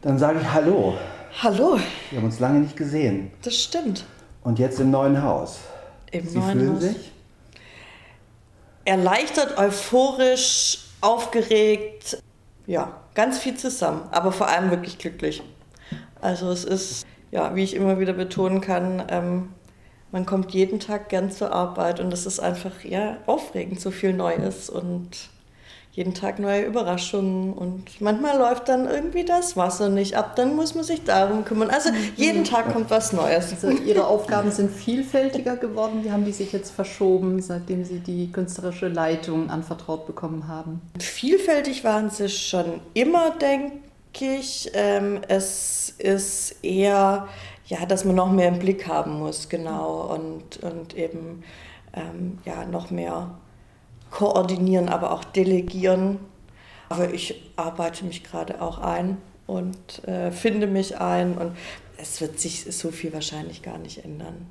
Dann sage ich Hallo. Hallo. Wir haben uns lange nicht gesehen. Das stimmt. Und jetzt im neuen Haus. Im Sie neuen fühlen Haus. sich? Erleichtert, euphorisch, aufgeregt. Ja, ganz viel zusammen. Aber vor allem wirklich glücklich. Also es ist, ja, wie ich immer wieder betonen kann, ähm, man kommt jeden Tag gern zur Arbeit und es ist einfach ja, aufregend, so viel Neues und jeden Tag neue Überraschungen und manchmal läuft dann irgendwie das Wasser nicht ab, dann muss man sich darum kümmern. Also jeden Tag kommt was Neues. Also ihre Aufgaben sind vielfältiger geworden. Wie haben die sich jetzt verschoben, seitdem sie die künstlerische Leitung anvertraut bekommen haben? Vielfältig waren sie schon immer, denke ich. Ähm, es ist eher, ja, dass man noch mehr im Blick haben muss, genau, und, und eben ähm, ja, noch mehr koordinieren, aber auch delegieren. Aber ich arbeite mich gerade auch ein und äh, finde mich ein und es wird sich so viel wahrscheinlich gar nicht ändern.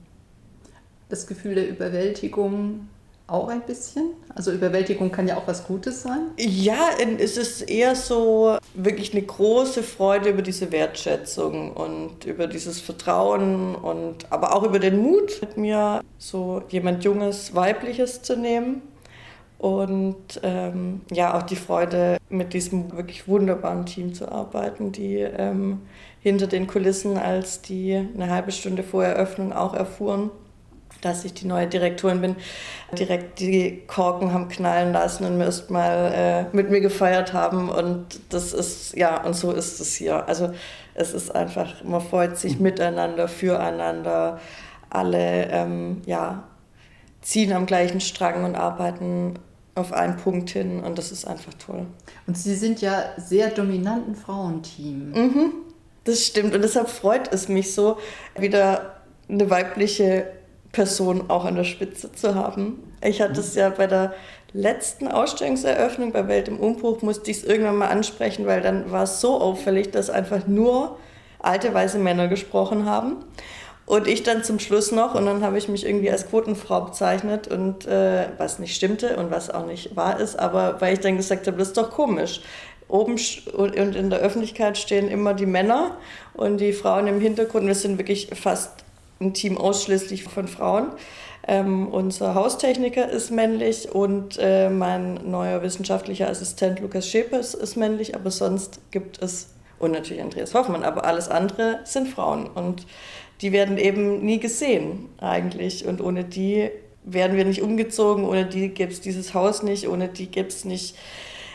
Das Gefühl der Überwältigung auch ein bisschen? Also Überwältigung kann ja auch was Gutes sein. Ja, es ist eher so wirklich eine große Freude über diese Wertschätzung und über dieses Vertrauen und aber auch über den Mut, mit mir so jemand Junges, Weibliches zu nehmen. Und ähm, ja, auch die Freude, mit diesem wirklich wunderbaren Team zu arbeiten, die ähm, hinter den Kulissen, als die eine halbe Stunde vor Eröffnung auch erfuhren, dass ich die neue Direktorin bin, direkt die Korken haben knallen lassen und mir erst mal äh, mit mir gefeiert haben. Und das ist, ja, und so ist es hier. Also es ist einfach, man freut sich miteinander, füreinander. Alle, ähm, ja, ziehen am gleichen Strang und arbeiten auf einen Punkt hin und das ist einfach toll. Und Sie sind ja sehr dominanten Frauenteam. Mhm, das stimmt und deshalb freut es mich so, wieder eine weibliche Person auch an der Spitze zu haben. Ich hatte es ja bei der letzten Ausstellungseröffnung bei Welt im Umbruch, musste ich es irgendwann mal ansprechen, weil dann war es so auffällig, dass einfach nur alte weiße Männer gesprochen haben. Und ich dann zum Schluss noch, und dann habe ich mich irgendwie als Quotenfrau bezeichnet, und äh, was nicht stimmte und was auch nicht wahr ist, aber weil ich dann gesagt habe, das ist doch komisch. Oben und in der Öffentlichkeit stehen immer die Männer und die Frauen im Hintergrund. Wir sind wirklich fast ein Team ausschließlich von Frauen. Ähm, unser Haustechniker ist männlich und äh, mein neuer wissenschaftlicher Assistent Lukas Schepers ist männlich, aber sonst gibt es, und natürlich Andreas Hoffmann, aber alles andere sind Frauen. Und die werden eben nie gesehen eigentlich. Und ohne die wären wir nicht umgezogen, ohne die gäbe es dieses Haus nicht, ohne die gäbe es nicht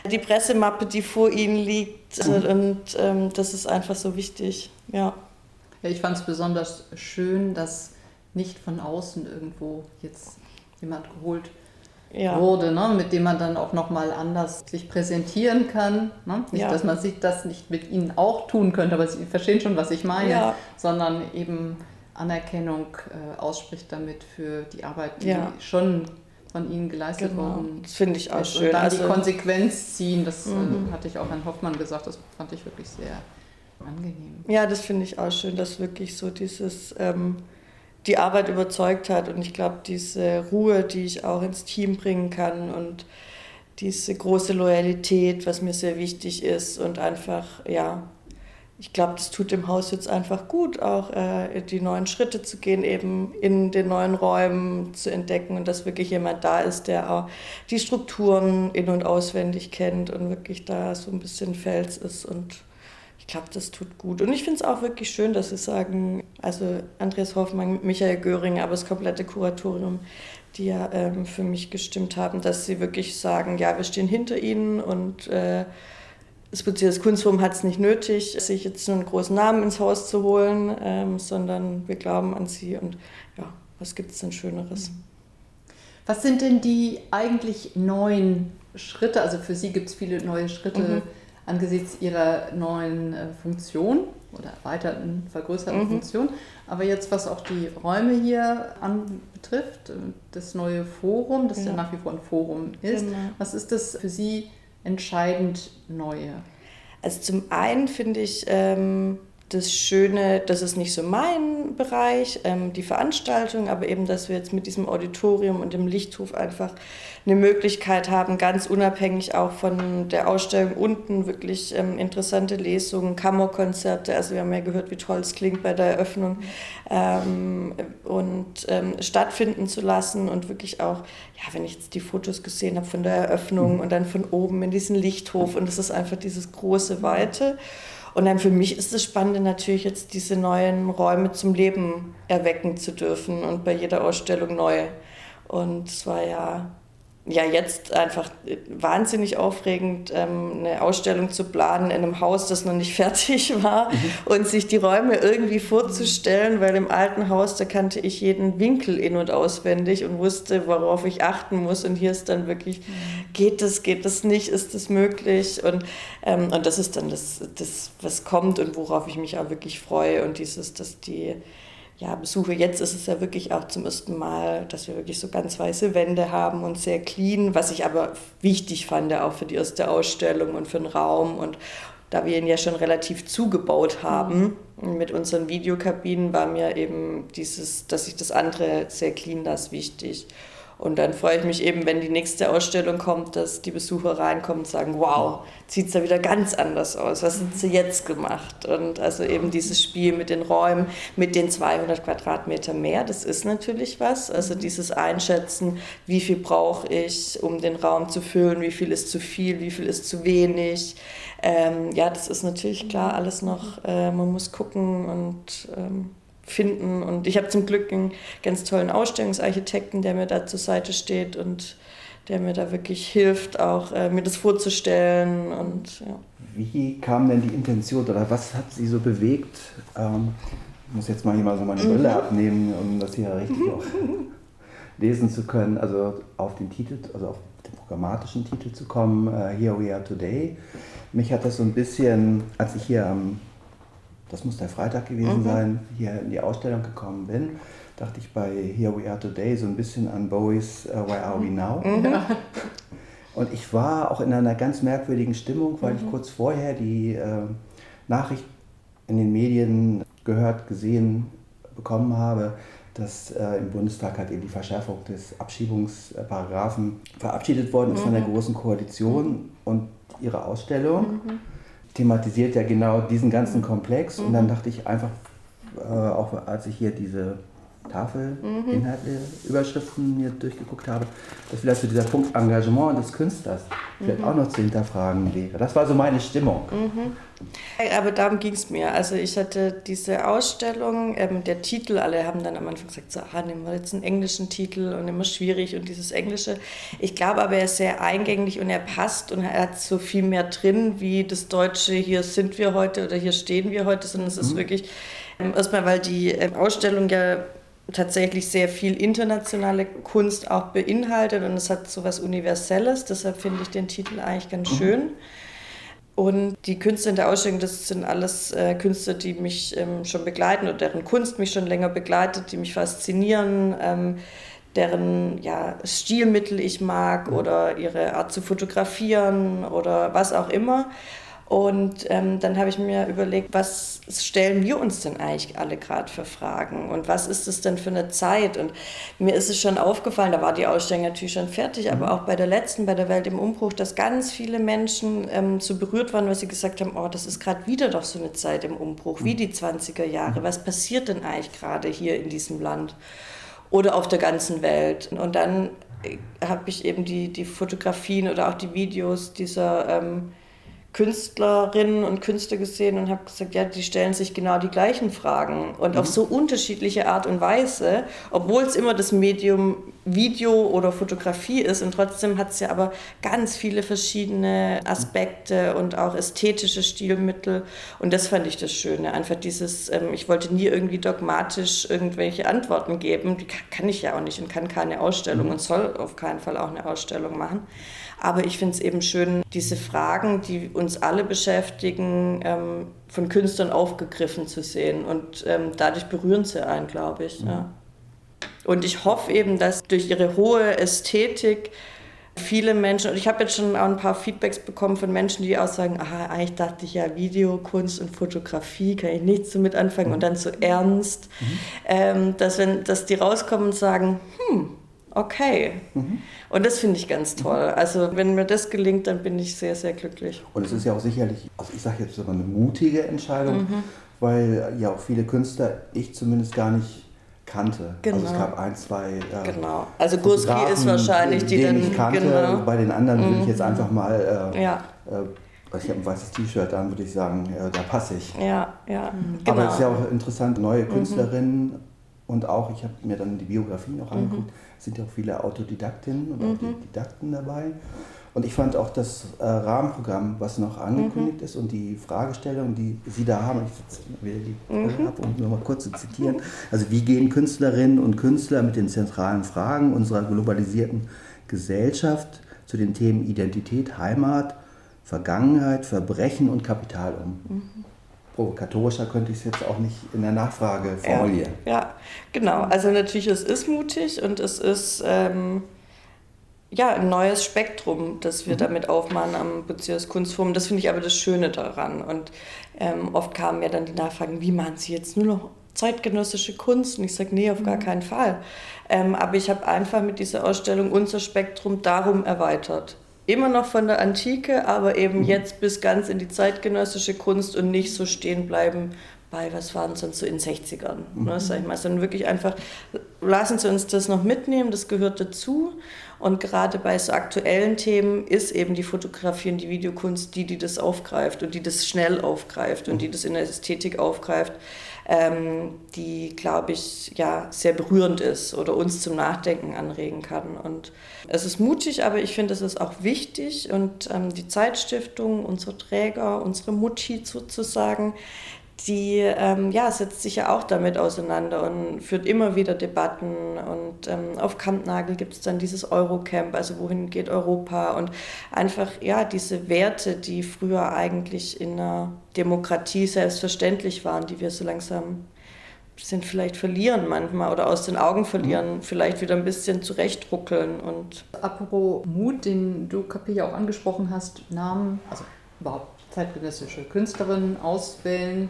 die Pressemappe, die vor ihnen liegt. Und ähm, das ist einfach so wichtig. Ja. Ja, ich fand es besonders schön, dass nicht von außen irgendwo jetzt jemand geholt Ja. wurde, ne, mit dem man dann auch nochmal anders sich präsentieren kann. Ne? Nicht, Ja. dass man sich das nicht mit ihnen auch tun könnte, aber Sie verstehen schon, was ich meine, Ja. sondern eben Anerkennung äh, ausspricht damit für die Arbeit, die schon von ihnen geleistet Genau. worden Das finde ich auch ist. schön. Und dann Also- die Konsequenz ziehen, das Mhm. äh, hatte ich auch Herrn Hoffmann gesagt, das fand ich wirklich sehr angenehm. Ja, das finde ich auch schön, dass wirklich so dieses, ähm, die Arbeit überzeugt hat und ich glaube, diese Ruhe, die ich auch ins Team bringen kann und diese große Loyalität, was mir sehr wichtig ist und einfach, ja, ich glaube, das tut dem Haus jetzt einfach gut, auch äh, die neuen Schritte zu gehen, eben in den neuen Räumen zu entdecken und dass wirklich jemand da ist, der auch die Strukturen in- und auswendig kennt und wirklich da so ein bisschen Fels ist und ich glaube, das tut gut. Und ich finde es auch wirklich schön, dass Sie sagen, also Andreas Hoffmann, Michael Göring, aber das komplette Kuratorium, die ja ähm, für mich gestimmt haben, dass sie wirklich sagen, ja, wir stehen hinter Ihnen und äh, das Bezirks Kunstforum hat es nicht nötig, sich jetzt einen großen Namen ins Haus zu holen, ähm, sondern wir glauben an Sie und ja, was gibt es denn Schöneres? Was sind denn die eigentlich neuen Schritte? Also für Sie gibt es viele neue Schritte Mhm. Angesichts Ihrer neuen äh, Funktion oder erweiterten, vergrößerten Mhm. Funktion. Aber jetzt, was auch die Räume hier anbetrifft, äh, das neue Forum, das ja, Ja. nach wie vor ein Forum ist, Genau. was ist das für Sie entscheidend Neue? Also zum einen finde ich, ähm, das Schöne, das ist nicht so mein Bereich, ähm, die Veranstaltung, aber eben, dass wir jetzt mit diesem Auditorium und dem Lichthof einfach eine Möglichkeit haben, ganz unabhängig auch von der Ausstellung unten wirklich ähm, interessante Lesungen, Kammerkonzerte, also wir haben ja gehört, wie toll es klingt bei der Eröffnung, ähm, und ähm, stattfinden zu lassen und wirklich auch, ja, wenn ich jetzt die Fotos gesehen habe von der Eröffnung mhm. und dann von oben in diesen Lichthof und es ist einfach dieses große Weite. Und dann für mich ist das Spannende natürlich jetzt diese neuen Räume zum Leben erwecken zu dürfen und bei jeder Ausstellung neu. Und es war ja ja jetzt einfach wahnsinnig aufregend, ähm, eine Ausstellung zu planen in einem Haus, das noch nicht fertig war mhm. und sich die Räume irgendwie vorzustellen, weil im alten Haus, da kannte ich jeden Winkel in- und auswendig und wusste, worauf ich achten muss und hier ist dann wirklich, mhm. Geht das, geht das nicht, ist das möglich und, ähm, und das ist dann das, das, was kommt und worauf ich mich auch wirklich freue und dieses, dass die ja, Besuche. Jetzt ist es ja wirklich auch zum ersten Mal, dass wir wirklich so ganz weiße Wände haben und sehr clean, was ich aber wichtig fand, auch für die erste Ausstellung und für den Raum. Und da wir ihn ja schon relativ zugebaut haben mit unseren Videokabinen, war mir eben dieses, dass ich das andere sehr clean lasse, wichtig. Und dann freue ich mich eben, wenn die nächste Ausstellung kommt, dass die Besucher reinkommen und sagen, wow, sieht es da wieder ganz anders aus. Was haben sie jetzt gemacht? Und also eben dieses Spiel mit den Räumen, mit den 200 Quadratmeter mehr, das ist natürlich was. Also dieses Einschätzen, wie viel brauche ich, um den Raum zu füllen, wie viel ist zu viel, wie viel ist zu wenig. Ähm, ja, das ist natürlich klar alles noch, äh, man muss gucken und... Ähm, finden. Und ich habe zum Glück einen ganz tollen Ausstellungsarchitekten, der mir da zur Seite steht und der mir da wirklich hilft, auch äh, mir das vorzustellen. Und, ja. Wie kam denn die Intention oder was hat Sie so bewegt? Ähm, ich muss jetzt mal hier mal so meine Brille mhm. abnehmen, um das hier richtig auch lesen zu können. Also auf den Titel, also auf den programmatischen Titel zu kommen, uh, Here We Are Today. Mich hat das so ein bisschen, als ich hier am das muss der Freitag gewesen mhm. sein, hier in die Ausstellung gekommen bin, dachte ich bei Here We Are Today so ein bisschen an Bowies uh, Where Are We Now? Mhm. Und ich war auch in einer ganz merkwürdigen Stimmung, weil mhm. ich kurz vorher die äh, Nachricht in den Medien gehört, gesehen bekommen habe, dass äh, im Bundestag halt eben die Verschärfung des Abschiebungsparagraphen verabschiedet worden ist von der mhm. Großen Koalition und ihre Ausstellung. Mhm thematisiert ja genau diesen ganzen Komplex. Mhm. Und dann mhm. dachte ich einfach, äh, auch als ich hier diese Tafel, mhm. Inhalte, Überschriften mir durchgeguckt habe, dass vielleicht so dieser Punkt Engagement des Künstlers vielleicht mhm. auch noch zu hinterfragen wäre. Das war so meine Stimmung. Mhm. Aber darum ging es mir. Also ich hatte diese Ausstellung, ähm, der Titel, alle haben dann am Anfang gesagt, so, ah, nehmen wir jetzt einen englischen Titel und immer schwierig und dieses Englische. Ich glaube aber, er ist sehr eingänglich und er passt und er hat so viel mehr drin, wie das Deutsche, hier sind wir heute oder hier stehen wir heute, sondern es ist mhm. wirklich, ähm, erstmal weil die ähm, Ausstellung ja tatsächlich sehr viel internationale Kunst auch beinhaltet und es hat so was Universelles, deshalb finde ich den Titel eigentlich ganz schön. Und die Künstler in der Ausstellung, das sind alles äh, Künstler, die mich ähm, schon begleiten oder deren Kunst mich schon länger begleitet, die mich faszinieren, ähm, deren ja, Stilmittel ich mag oder ihre Art zu fotografieren oder was auch immer. Und ähm, dann habe ich mir überlegt, was stellen wir uns denn eigentlich alle gerade für Fragen und was ist es denn für eine Zeit? Und mir ist es schon aufgefallen, da war die Ausstellung natürlich schon fertig, aber mhm. auch bei der letzten, bei der Welt im Umbruch, dass ganz viele Menschen ähm, so berührt waren, weil sie gesagt haben, oh, das ist gerade wieder doch so eine Zeit im Umbruch, wie mhm. die 20er Jahre. Was passiert denn eigentlich gerade hier in diesem Land oder auf der ganzen Welt? Und dann äh, habe ich eben die, die Fotografien oder auch die Videos dieser... Ähm, Künstlerinnen und Künstler gesehen und habe gesagt, ja, die stellen sich genau die gleichen Fragen und mhm. auf so unterschiedliche Art und Weise, obwohl es immer das Medium Video oder Fotografie ist und trotzdem hat es ja aber ganz viele verschiedene Aspekte und auch ästhetische Stilmittel und das fand ich das Schöne, einfach dieses, ähm, ich wollte nie irgendwie dogmatisch irgendwelche Antworten geben, die kann ich ja auch nicht und kann keine Ausstellung mhm. und soll auf keinen Fall auch eine Ausstellung machen. Aber ich finde es eben schön, diese Fragen, die uns alle beschäftigen, ähm, von Künstlern aufgegriffen zu sehen. Und ähm, dadurch berühren sie einen, glaube ich. Mhm. Ja. Und ich hoffe eben, dass durch ihre hohe Ästhetik viele Menschen, und ich habe jetzt schon auch ein paar Feedbacks bekommen von Menschen, die auch sagen, aha, eigentlich dachte ich ja, Videokunst und Fotografie kann ich nichts so mit anfangen und dann so ernst, mhm. ähm, dass, wenn, dass die rauskommen und sagen, hm, okay. Mhm. Und das finde ich ganz toll. Also wenn mir das gelingt, dann bin ich sehr, sehr glücklich. Und es ist ja auch sicherlich, also ich sage jetzt sogar eine mutige Entscheidung, mhm. weil ja auch viele Künstler, ich zumindest gar nicht kannte. Genau. Also es genau. gab ein, zwei. Äh, genau. Also Gurski ist wahrscheinlich die, die dann. Ich kannte. Genau. Bei den anderen mhm. würde ich jetzt mhm. einfach mal. Äh, ja. Äh, ich habe ein weißes T-Shirt an, würde ich sagen, da passe ich. Ja, ja. Mhm. Genau. Aber es ist ja auch interessant, neue mhm. Künstlerinnen mhm. Und auch, ich habe mir dann die Biografien auch angeguckt, sind ja auch viele Autodidaktinnen und auch die Didakten dabei. Und ich fand auch das äh, Rahmenprogramm, was noch angekündigt mhm. ist und die Fragestellung, die Sie da haben, ich will die mhm. ab, um nur mal kurz zu zitieren. Also wie gehen Künstlerinnen und Künstler mit den zentralen Fragen unserer globalisierten Gesellschaft zu den Themen Identität, Heimat, Vergangenheit, Verbrechen und Kapital um? Mhm. Provokatorischer könnte ich es jetzt auch nicht in der Nachfrage formulieren. Ja, ja, genau. Also natürlich, es ist mutig und es ist... Ähm ja, ein neues Spektrum, das wir mhm. damit aufmachen am Beziehungs Kunstforum. Das finde ich aber das Schöne daran. Und ähm, oft kamen mir dann die Nachfragen, wie machen Sie jetzt nur noch zeitgenössische Kunst? Und ich sage, nee, auf mhm. gar keinen Fall. Ähm, aber ich habe einfach mit dieser Ausstellung unser Spektrum darum erweitert. Immer noch von der Antike, aber eben mhm. jetzt bis ganz in die zeitgenössische Kunst und nicht so stehen bleiben bei, was waren es sonst so in den 60ern, mhm. ne, sag ich mal, sondern wirklich einfach, lassen Sie uns das noch mitnehmen, das gehört dazu und gerade bei so aktuellen Themen ist eben die Fotografie und die Videokunst die, die das aufgreift und die das schnell aufgreift und die das in der Ästhetik aufgreift, ähm, die, glaube ich, ja, sehr berührend ist oder uns zum Nachdenken anregen kann. Und es ist mutig, aber ich finde, es ist auch wichtig und ähm, die Zeitstiftung, unsere Träger, unsere Mutti sozusagen, die ähm, ja, setzt sich ja auch damit auseinander und führt immer wieder Debatten. Und ähm, auf Kampnagel gibt es dann dieses Eurocamp, also wohin geht Europa und einfach ja, diese Werte, die früher eigentlich in einer Demokratie selbstverständlich waren, die wir so langsam sind vielleicht verlieren manchmal oder aus den Augen verlieren, mhm. vielleicht wieder ein bisschen zurechtruckeln. Und Apropos Mut, den du Kapi auch angesprochen hast, Namen, also überhaupt zeitgenössische Künstlerinnen auswählen,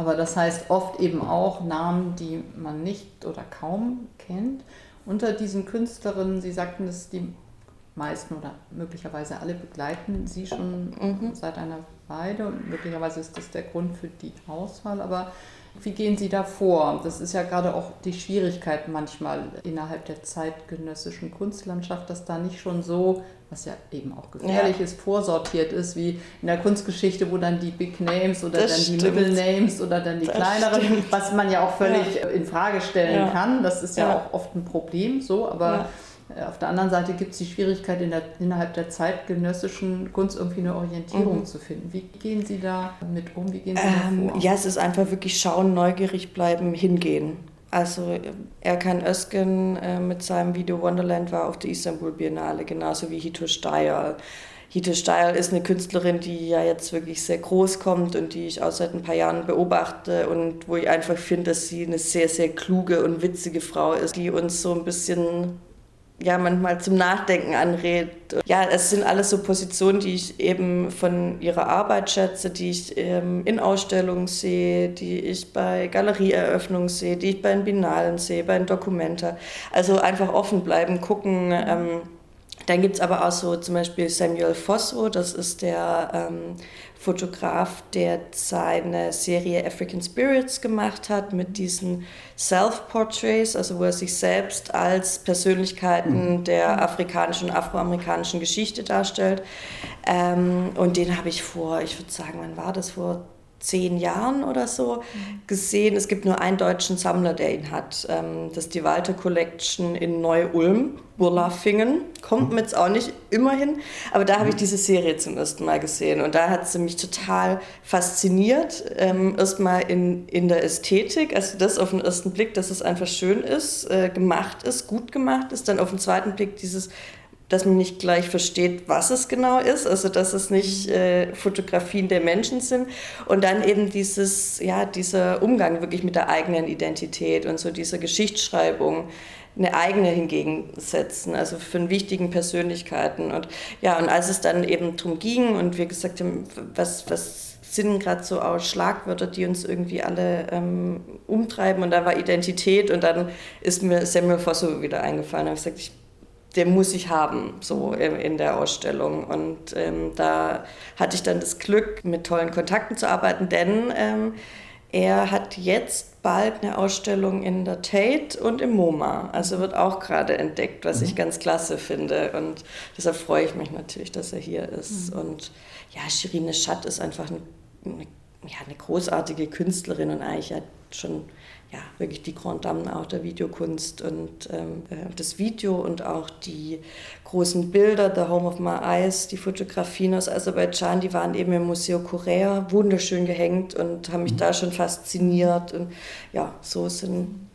aber das heißt oft eben auch Namen, die man nicht oder kaum kennt. Unter diesen Künstlerinnen, Sie sagten es, die meisten oder möglicherweise alle begleiten Sie schon mhm. seit einer Weile und möglicherweise ist das der Grund für die Auswahl. Aber wie gehen Sie da vor? Das ist ja gerade auch die Schwierigkeit manchmal innerhalb der zeitgenössischen Kunstlandschaft, dass da nicht schon so, was ja eben auch gefährlich ja. ist, vorsortiert ist, wie in der Kunstgeschichte, wo dann die Big Names oder das dann stimmt. die Middle Names oder dann die das kleineren, stimmt. was man ja auch völlig ja. in Frage stellen ja. kann. Das ist ja, auch oft ein Problem so, aber auf der anderen Seite gibt es die Schwierigkeit, in der, innerhalb der zeitgenössischen Kunst irgendwie eine Orientierung mhm. zu finden. Wie gehen Sie da mit um? Wie gehen Sie ähm, da vor? Ja, es ist einfach wirklich schauen, neugierig bleiben, hingehen. Also Erkan Özgen äh, mit seinem Video Wonderland war auf der Istanbul Biennale, genauso wie Hito Steyr. Hito Steyr ist eine Künstlerin, die ja jetzt wirklich sehr groß kommt und die ich auch seit ein paar Jahren beobachte und wo ich einfach finde, dass sie eine sehr, sehr kluge und witzige Frau ist, die uns so ein bisschen ja manchmal zum Nachdenken anregt. Ja, es sind alles so Positionen, die ich eben von ihrer Arbeit schätze, die ich ähm, in Ausstellungen sehe, die ich bei Galerieeröffnungen sehe, die ich bei den Binalen sehe, bei den Dokumenta. Also einfach offen bleiben, gucken. Ähm, dann gibt es aber auch so zum Beispiel Samuel Fosso, das ist der ähm, Fotograf, der seine Serie African Spirits gemacht hat mit diesen Self-Portraits, also wo er sich selbst als Persönlichkeiten mhm. der afrikanischen und afroamerikanischen Geschichte darstellt. Ähm, und den habe ich vor, ich würde sagen, wann war das? Vor zehn Jahren oder so gesehen. Es gibt nur einen deutschen Sammler, der ihn hat. Ähm, das ist die Walter Collection in Neu-Ulm, Burlafingen. Kommt mir jetzt auch nicht immer hin, aber da habe ich diese Serie zum ersten Mal gesehen und da hat sie mich total fasziniert. Ähm, erstmal in, in der Ästhetik, also das auf den ersten Blick, dass es einfach schön ist, äh, gemacht ist, gut gemacht ist. Dann auf den zweiten Blick dieses dass man nicht gleich versteht, was es genau ist, also dass es nicht äh, Fotografien der Menschen sind und dann eben dieses, ja, dieser Umgang wirklich mit der eigenen Identität und so dieser Geschichtsschreibung, eine eigene hingegen setzen, also von wichtigen Persönlichkeiten. Und ja, und als es dann eben darum ging und wir gesagt haben, was, was sind gerade so auch Schlagwörter, die uns irgendwie alle ähm, umtreiben und da war Identität und dann ist mir Samuel Fosso wieder eingefallen. Habe ich gesagt, ich den muss ich haben, so in der Ausstellung. Und ähm, da hatte ich dann das Glück, mit tollen Kontakten zu arbeiten, denn ähm, er hat jetzt bald eine Ausstellung in der Tate und im MoMA. Also wird auch gerade entdeckt, was mhm. ich ganz klasse finde. Und deshalb freue ich mich natürlich, dass er hier ist. Mhm. Und ja, Shirine Schatt ist einfach eine, eine, ja, eine großartige Künstlerin und eigentlich hat schon ja, wirklich die Grand Dame auch der Videokunst und ähm, äh, das Video und auch die großen Bilder, The Home of My Eyes, die Fotografien aus Aserbaidschan, die waren eben im Museum Korea wunderschön gehängt und haben mich mhm. da schon fasziniert. Und ja, so sind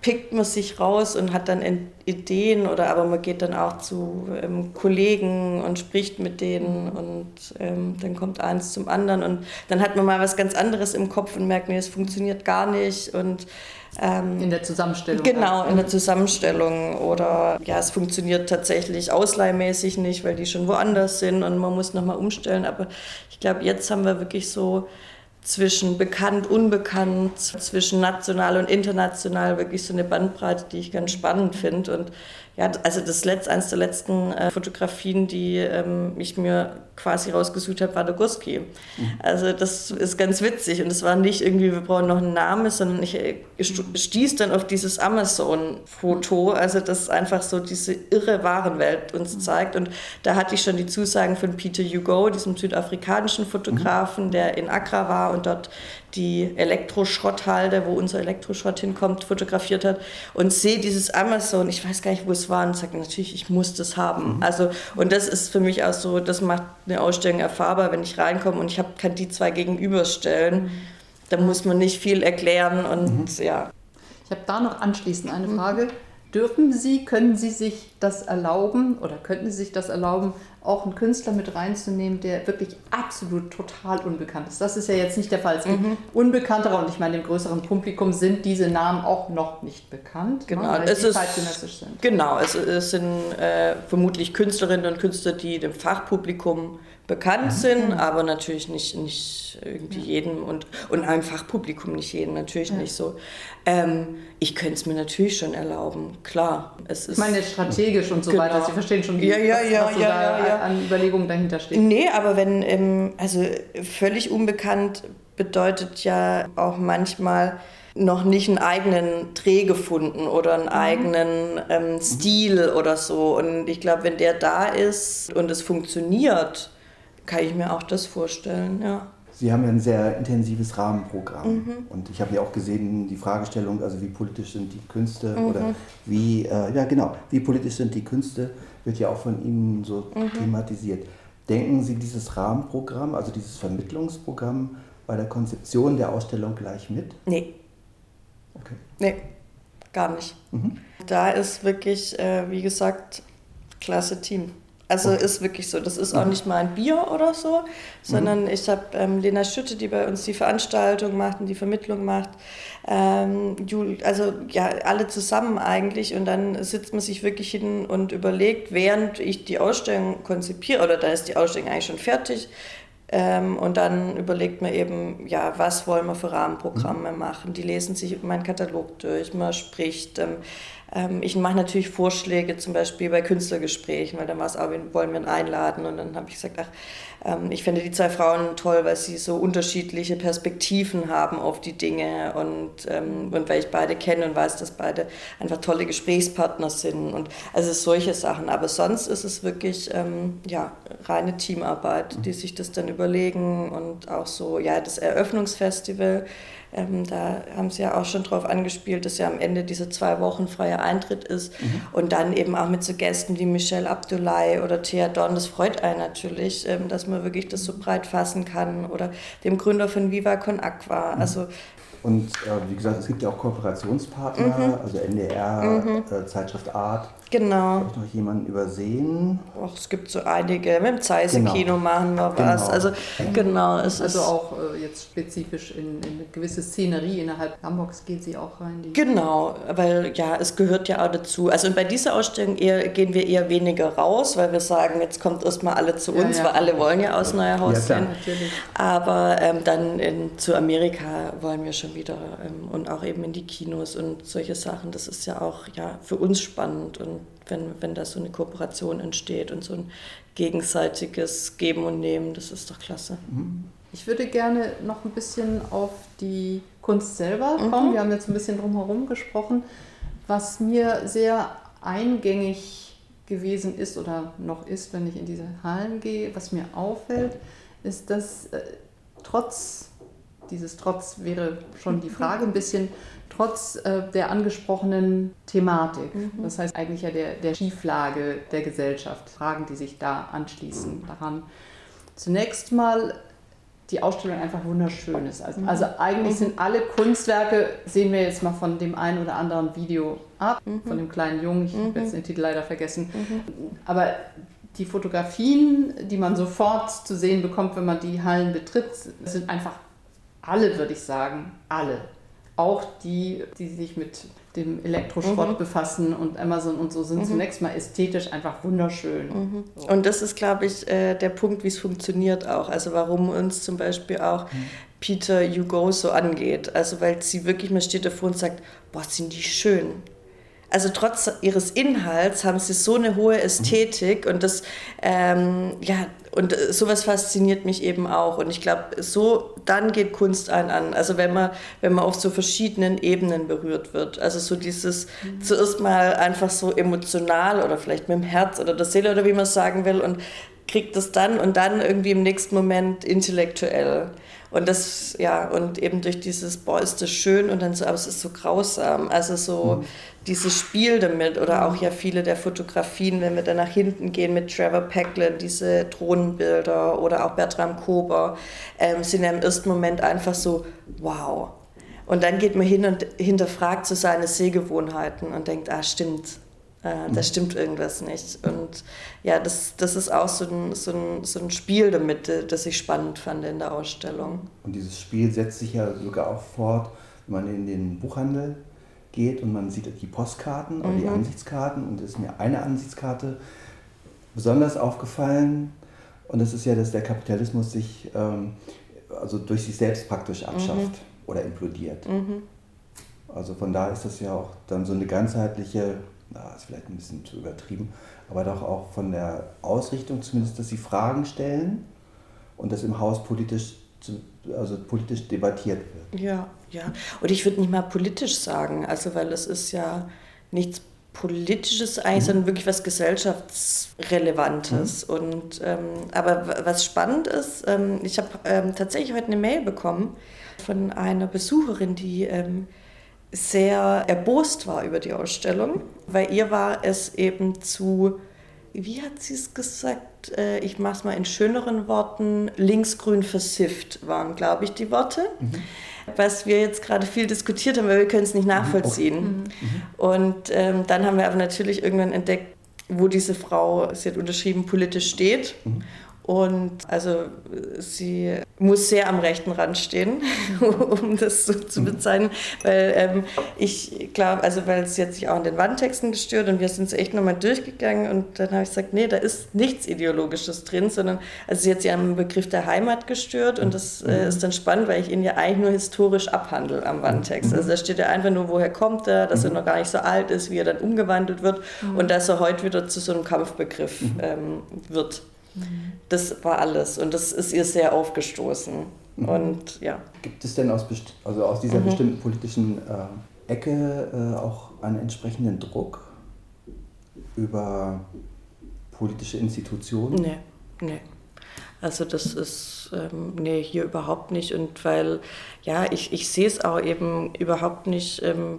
pickt man sich raus und hat dann Ideen oder aber man geht dann auch zu ähm, Kollegen und spricht mit denen und ähm, dann kommt eins zum anderen und dann hat man mal was ganz anderes im Kopf und merkt, nee, es funktioniert gar nicht und ähm, in der Zusammenstellung. Genau, in der Zusammenstellung oder ja, es funktioniert tatsächlich ausleihmäßig nicht, weil die schon woanders sind und man muss nochmal umstellen, aber ich glaube, jetzt haben wir wirklich so zwischen bekannt, unbekannt, zwischen national und international wirklich so eine Bandbreite, die ich ganz spannend finde. Und ja, also das letzte, eines der letzten äh, Fotografien, die ähm, ich mir quasi rausgesucht habe, war der Gurski. Mhm. Also das ist ganz witzig und es war nicht irgendwie, wir brauchen noch einen Namen, sondern ich äh, stieß dann auf dieses Amazon-Foto, also das einfach so diese irre Warenwelt uns mhm. zeigt und da hatte ich schon die Zusagen von Peter Hugo, diesem südafrikanischen Fotografen, mhm. der in Accra war und dort die Elektroschrotthalde, wo unser Elektroschrott hinkommt, fotografiert hat und sehe dieses Amazon, ich weiß gar nicht, wo es war, und sage natürlich, ich muss das haben. Mhm. Also, und das ist für mich auch so, das macht eine Ausstellung erfahrbar, wenn ich reinkomme und ich hab, kann die zwei gegenüberstellen. Mhm. Da muss man nicht viel erklären und mhm. ja. Ich habe da noch anschließend eine mhm. Frage. Dürfen Sie, können Sie sich das erlauben oder könnten Sie sich das erlauben, auch einen Künstler mit reinzunehmen, der wirklich absolut total unbekannt ist? Das ist ja jetzt nicht der Fall. Es gibt mhm. unbekanntere und ich meine, dem größeren Publikum sind diese Namen auch noch nicht bekannt, ne, genau. weil es ist, zeitgenössisch sind. Genau, es, es sind äh, vermutlich Künstlerinnen und Künstler, die dem Fachpublikum bekannt mhm. sind, aber natürlich nicht, nicht irgendwie jedem und, und einem Fachpublikum nicht jeden, natürlich nicht so. Ähm, ich könnte es mir natürlich schon erlauben, klar. Es ist, ich meine strategisch und so genau. weiter, Sie verstehen schon, wie, ja, ja, was, ja, was so ja, da ja, an Überlegungen dahinter steht. Nee, aber wenn, ähm, also völlig unbekannt bedeutet ja auch manchmal, noch nicht einen eigenen Dreh gefunden oder einen mhm. eigenen ähm, Stil oder so. Und ich glaube, wenn der da ist und es funktioniert, kann ich mir auch das vorstellen, ja. Sie haben ja ein sehr intensives Rahmenprogramm. Mhm. Und ich habe ja auch gesehen, die Fragestellung, also wie politisch sind die Künste mhm. oder wie, äh, ja genau, wie politisch sind die Künste, wird ja auch von Ihnen so mhm. thematisiert. Denken Sie dieses Rahmenprogramm, also dieses Vermittlungsprogramm bei der Konzeption der Ausstellung gleich mit? Nee. Okay. Nee, gar nicht. Mhm. Da ist wirklich, äh, wie gesagt, klasse Team. Also okay. ist wirklich so. Das ist auch mhm. nicht mal ein Bier oder so, sondern mhm. ich habe ähm, Lena Schütte, die bei uns die Veranstaltung macht und die Vermittlung macht. Ähm, also ja, alle zusammen eigentlich. Und dann sitzt man sich wirklich hin und überlegt, während ich die Ausstellung konzipiere, oder da ist die Ausstellung eigentlich schon fertig, ähm, und dann überlegt man eben, ja, was wollen wir für Rahmenprogramme mhm. machen? Die lesen sich meinen Katalog durch, man spricht. Ähm, ich mache natürlich Vorschläge, zum Beispiel bei Künstlergesprächen, weil dann war es auch, wen wollen wir einladen? Und dann habe ich gesagt, ach, ähm, ich finde die zwei Frauen toll, weil sie so unterschiedliche Perspektiven haben auf die Dinge und, ähm, und weil ich beide kenne und weiß, dass beide einfach tolle Gesprächspartner sind und also solche Sachen. Aber sonst ist es wirklich ja, reine Teamarbeit, die sich das dann überlegen und auch so, ja, das Eröffnungsfestival ähm, da haben Sie ja auch schon drauf angespielt, dass ja am Ende diese zwei Wochen freier Eintritt ist. Mhm. Und dann eben auch mit so Gästen wie Michelle Abdullahi oder Thea Dorn. Das freut einen natürlich, ähm, dass man wirklich das so breit fassen kann. Oder dem Gründer von Viva Con Aqua. Mhm. Also Und äh, wie gesagt, es gibt ja auch Kooperationspartner, mhm. also NDR, mhm. äh, Zeitschrift Art. Genau. Habe ich noch jemanden übersehen? Ach, es gibt so einige. Mit dem Zeise-Kino genau. machen wir was. Genau. Also, genau, es also auch äh, jetzt spezifisch in, in, eine gewisse Szenerie innerhalb Hamburgs geht sie auch rein. genau, weil ja, es gehört ja auch dazu. Also und bei dieser Ausstellung eher, gehen wir eher weniger raus, weil wir sagen, jetzt kommt erstmal alle zu uns, ja, ja. weil alle wollen ja aus Neuerhaus ja, sein. Aber ähm, dann in, zu Amerika wollen wir schon wieder ähm, und auch eben in die Kinos und solche Sachen. Das ist ja auch ja, für uns spannend und wenn, wenn da so eine Kooperation entsteht und so ein gegenseitiges Geben und Nehmen, das ist doch klasse. Mhm. Ich würde gerne noch ein bisschen auf die Kunst selber kommen. Mhm. Wir haben jetzt ein bisschen drumherum gesprochen. Was mir sehr eingängig gewesen ist oder noch ist, wenn ich in diese Hallen gehe, was mir auffällt, ist, dass äh, trotz, dieses Trotz wäre schon die Frage ein bisschen, trotz äh, der angesprochenen Thematik, mhm. das heißt eigentlich ja der, der Schieflage der Gesellschaft, Fragen, die sich da anschließen daran. Zunächst mal die Ausstellung einfach wunderschön ist. Also, mhm. also eigentlich mhm. sind alle Kunstwerke, sehen wir jetzt mal von dem einen oder anderen Video ab, mhm. von dem kleinen Jungen, ich habe jetzt den Titel leider vergessen, aber die Fotografien, die man sofort zu sehen bekommt, wenn man die Hallen betritt, sind einfach alle, würde ich sagen, alle auch die, die sich mit dem Elektroschrott mhm. befassen und Amazon und so sind mhm. zunächst mal ästhetisch einfach wunderschön. Mhm. So. Und das ist, glaube ich, äh, der Punkt, wie es funktioniert auch. Also warum uns zum Beispiel auch mhm. Peter You Go so angeht. Also weil sie wirklich, man steht davor und sagt, boah, sind die schön. Also trotz ihres Inhalts haben sie so eine hohe Ästhetik und das, ähm, ja, und sowas fasziniert mich eben auch. Und ich glaube, so dann geht Kunst einen an. Also wenn man, wenn man auf so verschiedenen Ebenen berührt wird. Also so dieses mhm. zuerst mal einfach so emotional oder vielleicht mit dem Herz oder der Seele oder wie man es sagen will und kriegt das dann und dann irgendwie im nächsten Moment intellektuell. Und das, ja, und eben durch dieses, boah, ist das schön und dann so, aber es ist so grausam. Also so mhm. dieses Spiel damit oder auch ja viele der Fotografien, wenn wir dann nach hinten gehen mit Trevor Pecklin, diese Drohnenbilder oder auch Bertram Kober, ähm, sind ja im ersten Moment einfach so, wow. Und dann geht man hin und hinterfragt so seine Sehgewohnheiten und denkt, ah, stimmt, äh, da mhm. stimmt irgendwas nicht. Und ja, das, das ist auch so ein, so, ein, so ein Spiel damit, äh, das ich spannend fand in der Ausstellung. Und dieses Spiel setzt sich ja sogar auch fort, wenn man in den Buchhandel geht und man sieht die Postkarten oder mhm. die Ansichtskarten und es ist mir eine Ansichtskarte besonders aufgefallen und das ist ja, dass der Kapitalismus sich ähm, also durch sich selbst praktisch abschafft mhm. oder implodiert. Mhm. Also von da ist das ja auch dann so eine ganzheitliche na, ist vielleicht ein bisschen zu übertrieben, aber doch auch von der Ausrichtung zumindest, dass sie Fragen stellen und das im Haus politisch, also politisch debattiert wird. Ja, ja. Und ich würde nicht mal politisch sagen, also weil es ist ja nichts Politisches eigentlich, mhm. sondern wirklich was Gesellschaftsrelevantes. Mhm. Und, ähm, aber was spannend ist, ähm, ich habe ähm, tatsächlich heute eine Mail bekommen von einer Besucherin, die ähm, sehr erbost war über die Ausstellung, weil ihr war es eben zu, wie hat sie es gesagt? Äh, ich mache es mal in schöneren Worten, linksgrün versifft waren, glaube ich, die Worte. Mhm. Was wir jetzt gerade viel diskutiert haben, weil wir können es nicht nachvollziehen. Mhm. Mhm. Und ähm, dann haben wir aber natürlich irgendwann entdeckt, wo diese Frau, sie hat unterschrieben, politisch steht. Mhm. Und also sie muss sehr am rechten Rand stehen, um das so zu bezeichnen. Weil ähm, ich glaube, also weil sie hat sich auch an den Wandtexten gestört und wir sind es echt nochmal durchgegangen und dann habe ich gesagt, nee, da ist nichts Ideologisches drin, sondern also sie hat sich am Begriff der Heimat gestört und das äh, ist dann spannend, weil ich ihn ja eigentlich nur historisch abhandle am Wandtext. Also da steht ja einfach nur, woher kommt er, dass er noch gar nicht so alt ist, wie er dann umgewandelt wird und dass er heute wieder zu so einem Kampfbegriff ähm, wird. Das war alles und das ist ihr sehr aufgestoßen. Mhm. Und ja. Gibt es denn aus, also aus dieser mhm. bestimmten politischen äh, Ecke äh, auch einen entsprechenden Druck über politische Institutionen? Nee, nee. Also das ist, ähm, nee, hier überhaupt nicht. Und weil, ja, ich, ich sehe es auch eben überhaupt nicht ähm,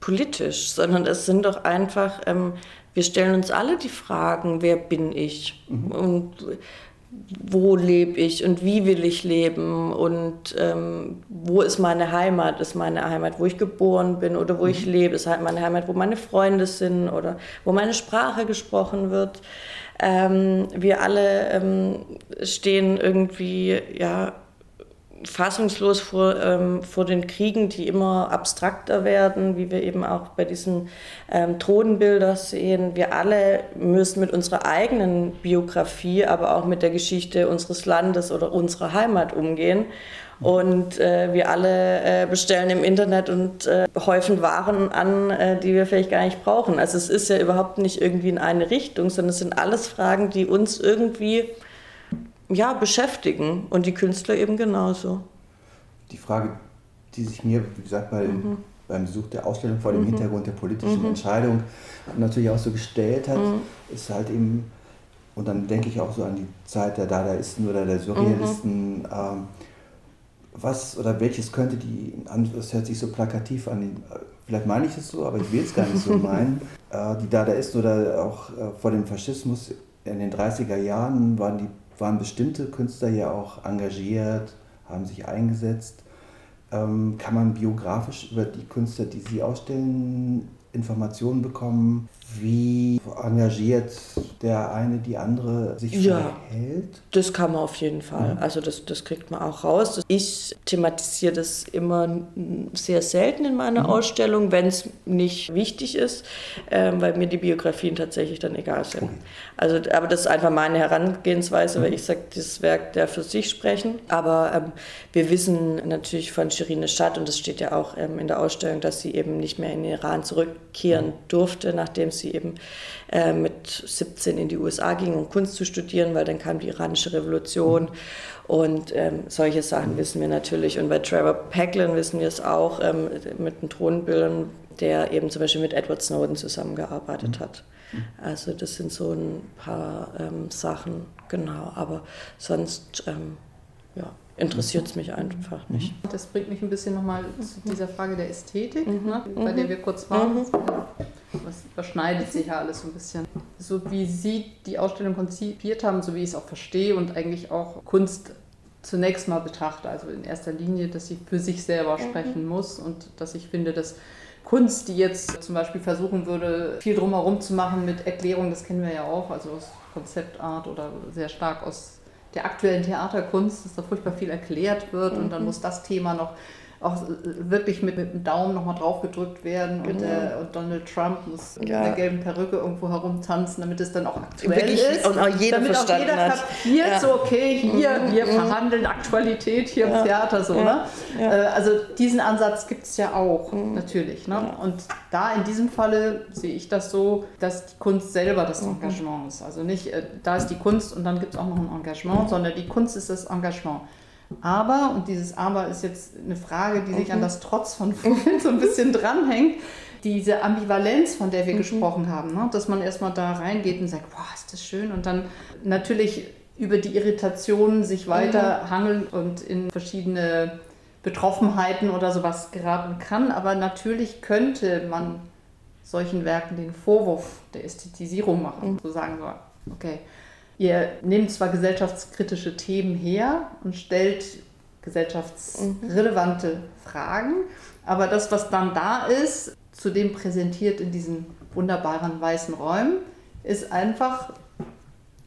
politisch, sondern es sind doch einfach ähm, wir stellen uns alle die Fragen, wer bin ich? Mhm. Und wo lebe ich und wie will ich leben und ähm, wo ist meine Heimat? Ist meine Heimat, wo ich geboren bin oder wo ich mhm. lebe? Ist halt meine Heimat, wo meine Freunde sind oder wo meine Sprache gesprochen wird? Ähm, wir alle ähm, stehen irgendwie ja, fassungslos vor, ähm, vor den Kriegen, die immer abstrakter werden, wie wir eben auch bei diesen ähm, Thronbildern sehen. Wir alle müssen mit unserer eigenen Biografie, aber auch mit der Geschichte unseres Landes oder unserer Heimat umgehen. Und äh, wir alle äh, bestellen im Internet und äh, häufen Waren an, äh, die wir vielleicht gar nicht brauchen. Also es ist ja überhaupt nicht irgendwie in eine Richtung, sondern es sind alles Fragen, die uns irgendwie ja, beschäftigen und die Künstler eben genauso. Die Frage, die sich mir, wie gesagt, bei, mhm. beim Besuch der Ausstellung vor dem mhm. Hintergrund der politischen mhm. Entscheidung natürlich auch so gestellt hat, mhm. ist halt eben, und dann denke ich auch so an die Zeit der Dadaisten oder der Surrealisten, mhm. ähm, was oder welches könnte die, das hört sich so plakativ an, vielleicht meine ich es so, aber ich will es gar nicht so meinen, äh, die Dadaisten oder auch äh, vor dem Faschismus in den 30er Jahren waren die waren bestimmte Künstler ja auch engagiert, haben sich eingesetzt. Ähm, kann man biografisch über die Künstler, die Sie ausstellen, Informationen bekommen, wie engagiert der eine die andere sich ja, verhält? Das kann man auf jeden Fall. Mhm. Also das, das kriegt man auch raus. Ich thematisiere das immer sehr selten in meiner mhm. Ausstellung, wenn es nicht wichtig ist, äh, weil mir die Biografien tatsächlich dann egal sind. Okay. Also, aber das ist einfach meine Herangehensweise, mhm. weil ich sage, dieses Werk darf für sich sprechen. Aber ähm, wir wissen natürlich von Shirine Schad, und das steht ja auch ähm, in der Ausstellung, dass sie eben nicht mehr in den Iran zurückkehren mhm. durfte, nachdem sie eben äh, mit 17 in die USA ging, um Kunst zu studieren, weil dann kam die iranische Revolution. Und ähm, solche Sachen wissen wir natürlich. Und bei Trevor Packlin wissen wir es auch ähm, mit den Thronbildern, der eben zum Beispiel mit Edward Snowden zusammengearbeitet hat. Also das sind so ein paar ähm, Sachen, genau. Aber sonst, ähm, ja, interessiert es mich einfach nicht. Das bringt mich ein bisschen nochmal zu dieser Frage der Ästhetik, mhm. ne, bei der wir kurz waren. Mhm. Was überschneidet sich ja alles so ein bisschen. So wie Sie die Ausstellung konzipiert haben, so wie ich es auch verstehe und eigentlich auch Kunst zunächst mal betrachte, also in erster Linie, dass sie für sich selber mhm. sprechen muss und dass ich finde, dass Kunst, die jetzt zum Beispiel versuchen würde, viel drumherum zu machen mit Erklärung, das kennen wir ja auch, also aus Konzeptart oder sehr stark aus der aktuellen Theaterkunst, dass da furchtbar viel erklärt wird und dann mhm. muss das Thema noch auch wirklich mit, mit dem Daumen nochmal drauf gedrückt werden und, genau. der, und Donald Trump muss ja. mit der gelben Perücke irgendwo herumtanzen, damit es dann auch aktuell wirklich, ist. Und auch jeder damit auch jeder hat. kapiert, ja. so okay, hier, mhm. wir mhm. verhandeln Aktualität hier ja. im Theater, so, ne? Äh, also diesen Ansatz gibt es ja auch, mhm. natürlich. Ne? Und da in diesem Falle sehe ich das so, dass die Kunst selber das mhm. Engagement ist. Also nicht, äh, da ist die Kunst und dann gibt es auch noch ein Engagement, sondern die Kunst ist das Engagement. Aber, und dieses Aber ist jetzt eine Frage, die sich mhm. an das Trotz von vorhin so ein bisschen dranhängt, diese Ambivalenz, von der wir mhm. gesprochen haben, ne? dass man erstmal da reingeht und sagt, wow, ist das schön, und dann natürlich über die Irritationen sich weiter mhm. hangeln und in verschiedene Betroffenheiten oder sowas geraten kann. Aber natürlich könnte man solchen Werken den Vorwurf der Ästhetisierung machen, mhm. so sagen so, okay, Ihr nehmt zwar gesellschaftskritische Themen her und stellt gesellschaftsrelevante Fragen, aber das, was dann da ist, zudem präsentiert in diesen wunderbaren weißen Räumen, ist einfach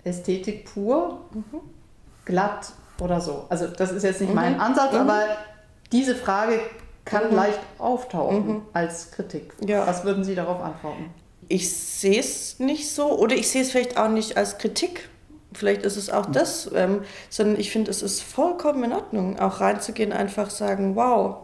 Ästhetik pur, mhm. glatt oder so. Also das ist jetzt nicht mhm. mein Ansatz, mhm. aber diese Frage kann mhm. leicht auftauchen mhm. als Kritik. Ja. Was würden Sie darauf antworten? Ich sehe es nicht so oder ich sehe es vielleicht auch nicht als Kritik. Vielleicht ist es auch das, ähm, sondern ich finde, es ist vollkommen in Ordnung, auch reinzugehen, einfach sagen, wow.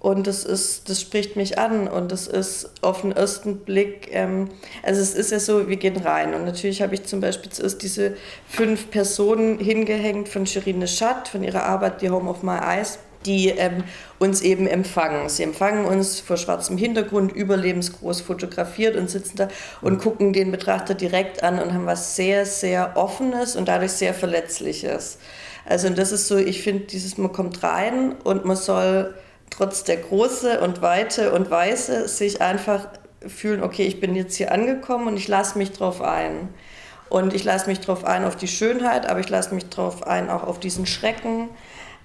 Und das ist, das spricht mich an und das ist auf den ersten Blick, ähm, also es ist ja so, wir gehen rein und natürlich habe ich zum Beispiel zuerst diese fünf Personen hingehängt von Shirine Schatt, von ihrer Arbeit, die Home of My Eyes die ähm, uns eben empfangen. Sie empfangen uns vor schwarzem Hintergrund, überlebensgroß fotografiert und sitzen da und gucken den Betrachter direkt an und haben was sehr, sehr Offenes und dadurch sehr Verletzliches. Also und das ist so, ich finde, dieses, man kommt rein und man soll trotz der Große und Weite und Weiße sich einfach fühlen, okay, ich bin jetzt hier angekommen und ich lasse mich drauf ein. Und ich lasse mich darauf ein, auf die Schönheit, aber ich lasse mich darauf ein, auch auf diesen Schrecken.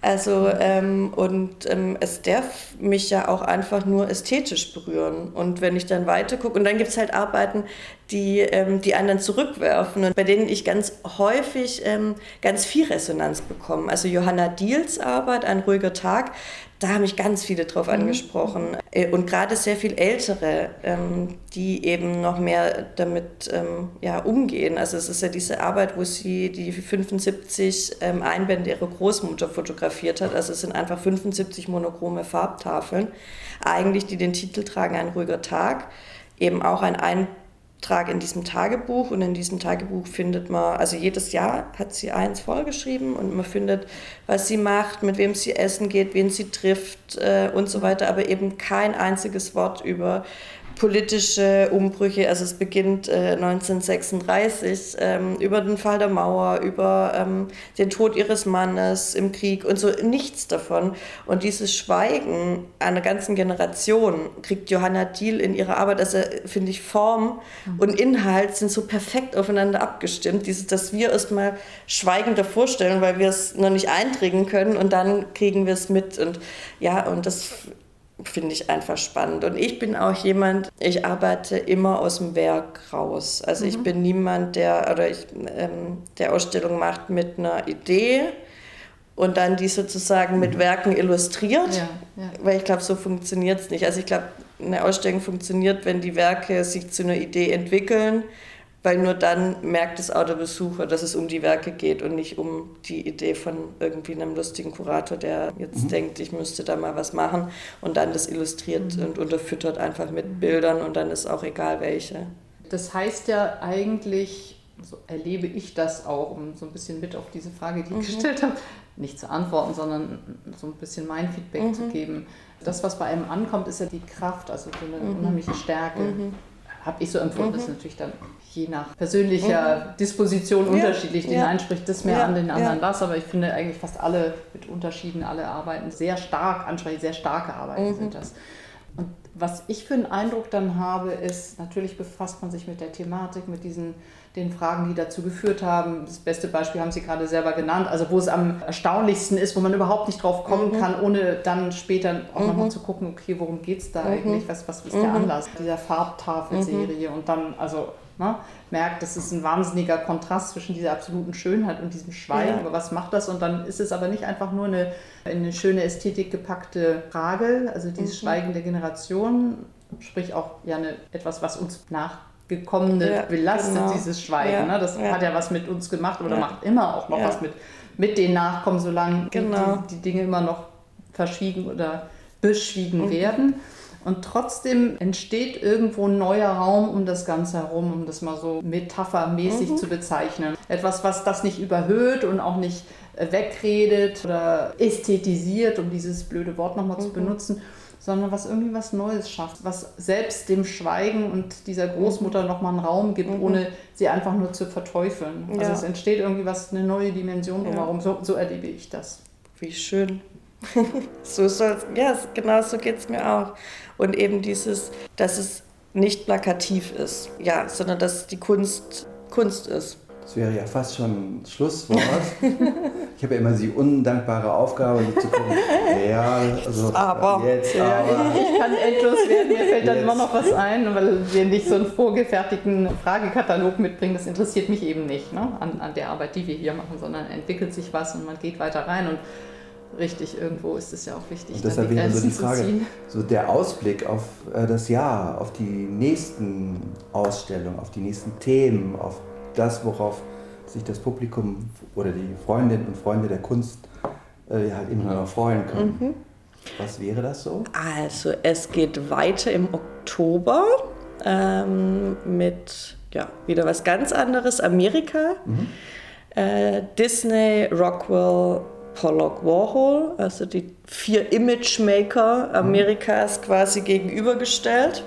Also, ähm, und ähm, es darf mich ja auch einfach nur ästhetisch berühren. Und wenn ich dann weiter gucke, und dann gibt es halt Arbeiten, die, ähm, die dann zurückwerfen und bei denen ich ganz häufig ähm, ganz viel Resonanz bekomme. Also Johanna Diels Arbeit, Ein ruhiger Tag, da haben mich ganz viele drauf mhm. angesprochen. Äh, und gerade sehr viel Ältere, ähm, die eben noch mehr damit ähm, ja, umgehen. Also es ist ja diese Arbeit, wo sie die 75 ähm, Einbände ihrer Großmutter fotografiert hat. Also es sind einfach 75 monochrome Farbtafeln, eigentlich die den Titel tragen, ein ruhiger Tag. Eben auch ein Einband trage in diesem Tagebuch und in diesem Tagebuch findet man, also jedes Jahr hat sie eins vollgeschrieben und man findet, was sie macht, mit wem sie essen geht, wen sie trifft äh, und so weiter, aber eben kein einziges Wort über politische Umbrüche. Also es beginnt äh, 1936 ähm, über den Fall der Mauer, über ähm, den Tod ihres Mannes im Krieg und so nichts davon. Und dieses Schweigen einer ganzen Generation kriegt Johanna Diel in ihrer Arbeit, also finde ich Form mhm. und Inhalt sind so perfekt aufeinander abgestimmt, dieses, dass wir erstmal schweigend davor stellen, weil wir es noch nicht einträgen können und dann kriegen wir es mit und ja, und das finde ich einfach spannend. Und ich bin auch jemand, ich arbeite immer aus dem Werk raus. Also mhm. ich bin niemand, der, oder ich, ähm, der Ausstellung macht mit einer Idee und dann die sozusagen mit mhm. Werken illustriert. Ja, ja. Weil ich glaube, so funktioniert es nicht. Also ich glaube, eine Ausstellung funktioniert, wenn die Werke sich zu einer Idee entwickeln weil nur dann merkt es auch der Besucher, dass es um die Werke geht und nicht um die Idee von irgendwie einem lustigen Kurator, der jetzt mhm. denkt, ich müsste da mal was machen und dann das illustriert mhm. und unterfüttert einfach mit Bildern und dann ist auch egal welche. Das heißt ja eigentlich, so erlebe ich das auch, um so ein bisschen mit auf diese Frage, die ich mhm. gestellt habe, nicht zu antworten, sondern so ein bisschen mein Feedback mhm. zu geben. Das, was bei einem ankommt, ist ja die Kraft, also so eine mhm. unheimliche Stärke. Mhm. Habe ich so empfunden, das ist natürlich dann je nach persönlicher mhm. Disposition unterschiedlich. Den ja. einen spricht das mehr ja. an, den anderen das, aber ich finde eigentlich fast alle mit Unterschieden, alle Arbeiten sehr stark ansprechend, sehr starke Arbeiten mhm. sind das. Und was ich für einen Eindruck dann habe, ist, natürlich befasst man sich mit der Thematik, mit diesen den Fragen, die dazu geführt haben. Das beste Beispiel haben Sie gerade selber genannt, also wo es am erstaunlichsten ist, wo man überhaupt nicht drauf kommen mhm. kann, ohne dann später auch mhm. nochmal zu gucken, okay, worum geht es da mhm. eigentlich, was, was ist der mhm. Anlass dieser Farbtafelserie mhm. und dann, also Ne? Merkt, das ist ein wahnsinniger Kontrast zwischen dieser absoluten Schönheit und diesem Schweigen. Ja. Aber was macht das? Und dann ist es aber nicht einfach nur eine, eine schöne Ästhetik gepackte Frage, also dieses mhm. Schweigen der Generation, sprich auch ja eine, etwas, was uns nachgekommene ja, belastet, genau. dieses Schweigen. Ja, ne? Das hat ja was mit uns gemacht oder macht immer auch noch was mit, mit den Nachkommen, solange genau. die, die Dinge immer noch verschwiegen oder beschwiegen mhm. werden. Und trotzdem entsteht irgendwo ein neuer Raum um das Ganze herum, um das mal so metaphermäßig mhm. zu bezeichnen. Etwas, was das nicht überhöht und auch nicht äh, wegredet oder ästhetisiert, um dieses blöde Wort nochmal mhm. zu benutzen, sondern was irgendwie was Neues schafft, was selbst dem Schweigen und dieser Großmutter mhm. nochmal einen Raum gibt, mhm. ohne sie einfach nur zu verteufeln. Also ja. es entsteht irgendwie was, eine neue Dimension drumherum. Ja. So, so erlebe ich das. Wie schön. so soll ja, genau so geht es mir auch. Und eben dieses, dass es nicht plakativ ist, ja, sondern dass die Kunst Kunst ist. Das wäre ja fast schon ein Schlusswort. ich habe ja immer die undankbare Aufgabe, so zu gucken, ja, also aber, jetzt, ja, aber. Ich kann endlos werden, mir fällt dann immer noch was ein, weil wir nicht so einen vorgefertigten Fragekatalog mitbringen. Das interessiert mich eben nicht ne? an, an der Arbeit, die wir hier machen, sondern entwickelt sich was und man geht weiter rein. Und richtig, irgendwo ist es ja auch wichtig. Und deshalb wäre so die Frage, so der Ausblick auf äh, das Jahr, auf die nächsten Ausstellungen, auf die nächsten Themen, auf das, worauf sich das Publikum oder die Freundinnen und Freunde der Kunst äh, halt immer noch freuen können. Mhm. Was wäre das so? Also es geht weiter im Oktober ähm, mit ja, wieder was ganz anderes, Amerika. Mhm. Äh, Disney, Rockwell, Pollock Warhol, also die vier Imagemaker Amerikas quasi gegenübergestellt.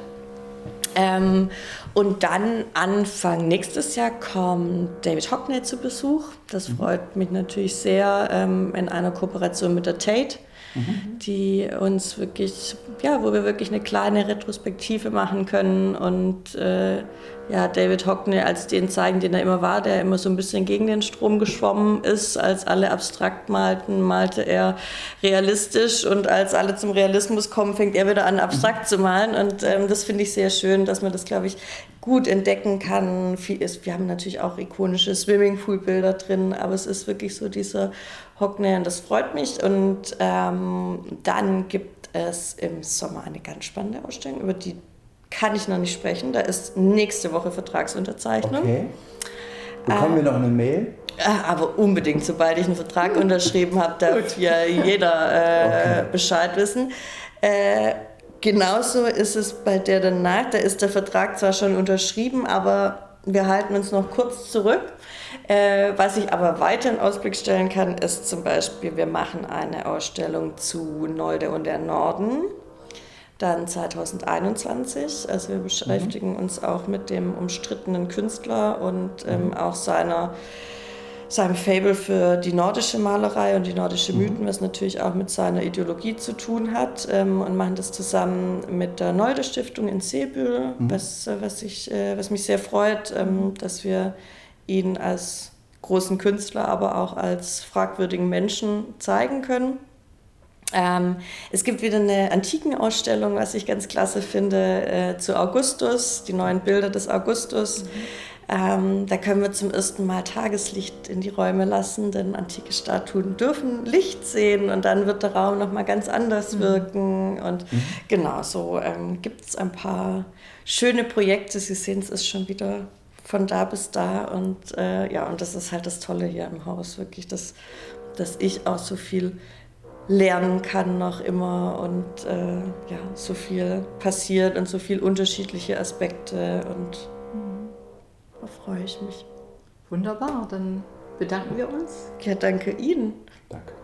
Ähm, und dann Anfang nächstes Jahr kommt David Hockney zu Besuch. Das mhm. freut mich natürlich sehr ähm, in einer Kooperation mit der Tate. mhm. die uns wirklich, ja, wo wir wirklich eine kleine Retrospektive machen können und äh, ja, David Hockney als den zeigen, den er immer war, der immer so ein bisschen gegen den Strom geschwommen ist. Als alle abstrakt malten, malte er realistisch und als alle zum Realismus kommen, fängt er wieder an, abstrakt zu malen. Und ähm, das finde ich sehr schön, dass man das, glaube ich, gut entdecken kann. Wir haben natürlich auch ikonische Swimmingpool-Bilder drin, aber es ist wirklich so dieser Hockney und das freut mich. Und ähm, dann gibt es im Sommer eine ganz spannende Ausstellung, über die kann ich noch nicht sprechen. Da ist nächste Woche Vertragsunterzeichnung. Okay. Bekommen wir noch eine Mail? Äh, aber unbedingt, sobald ich einen Vertrag unterschrieben habe, darf ja jeder äh, okay. Bescheid wissen. Äh, genauso ist es bei der danach. Da ist der Vertrag zwar schon unterschrieben, aber wir halten uns noch kurz zurück. Äh, was ich aber weiter in Ausblick stellen kann, ist zum Beispiel, wir machen eine Ausstellung zu Nolde und der Norden dann 2021. Also wir beschäftigen mhm. uns auch mit dem umstrittenen Künstler und ähm, mhm. auch seiner, seinem Fable für die nordische Malerei und die nordische mhm. Mythen, was natürlich auch mit seiner Ideologie zu tun hat. Ähm, und machen das zusammen mit der Nolde Stiftung in Seebühl, mhm. was, was, ich, äh, was mich sehr freut, ähm, mhm. dass wir ihn als großen Künstler, aber auch als fragwürdigen Menschen zeigen können. Ähm, es gibt wieder eine Antikenausstellung, was ich ganz klasse finde, äh, zu Augustus, die neuen Bilder des Augustus. Mhm. Ähm, da können wir zum ersten Mal Tageslicht in die Räume lassen, denn antike Statuen dürfen Licht sehen und dann wird der Raum nochmal ganz anders mhm. wirken. Und mhm. genau so ähm, gibt es ein paar schöne Projekte. Sie sehen, es ist schon wieder von da bis da und äh, ja, und das ist halt das Tolle hier im Haus, wirklich, dass, dass ich auch so viel lernen kann noch immer und äh, ja, so viel passiert und so viele unterschiedliche Aspekte und. Da freue ich mich. Wunderbar, dann bedanken wir uns. Ja, danke Ihnen. Danke.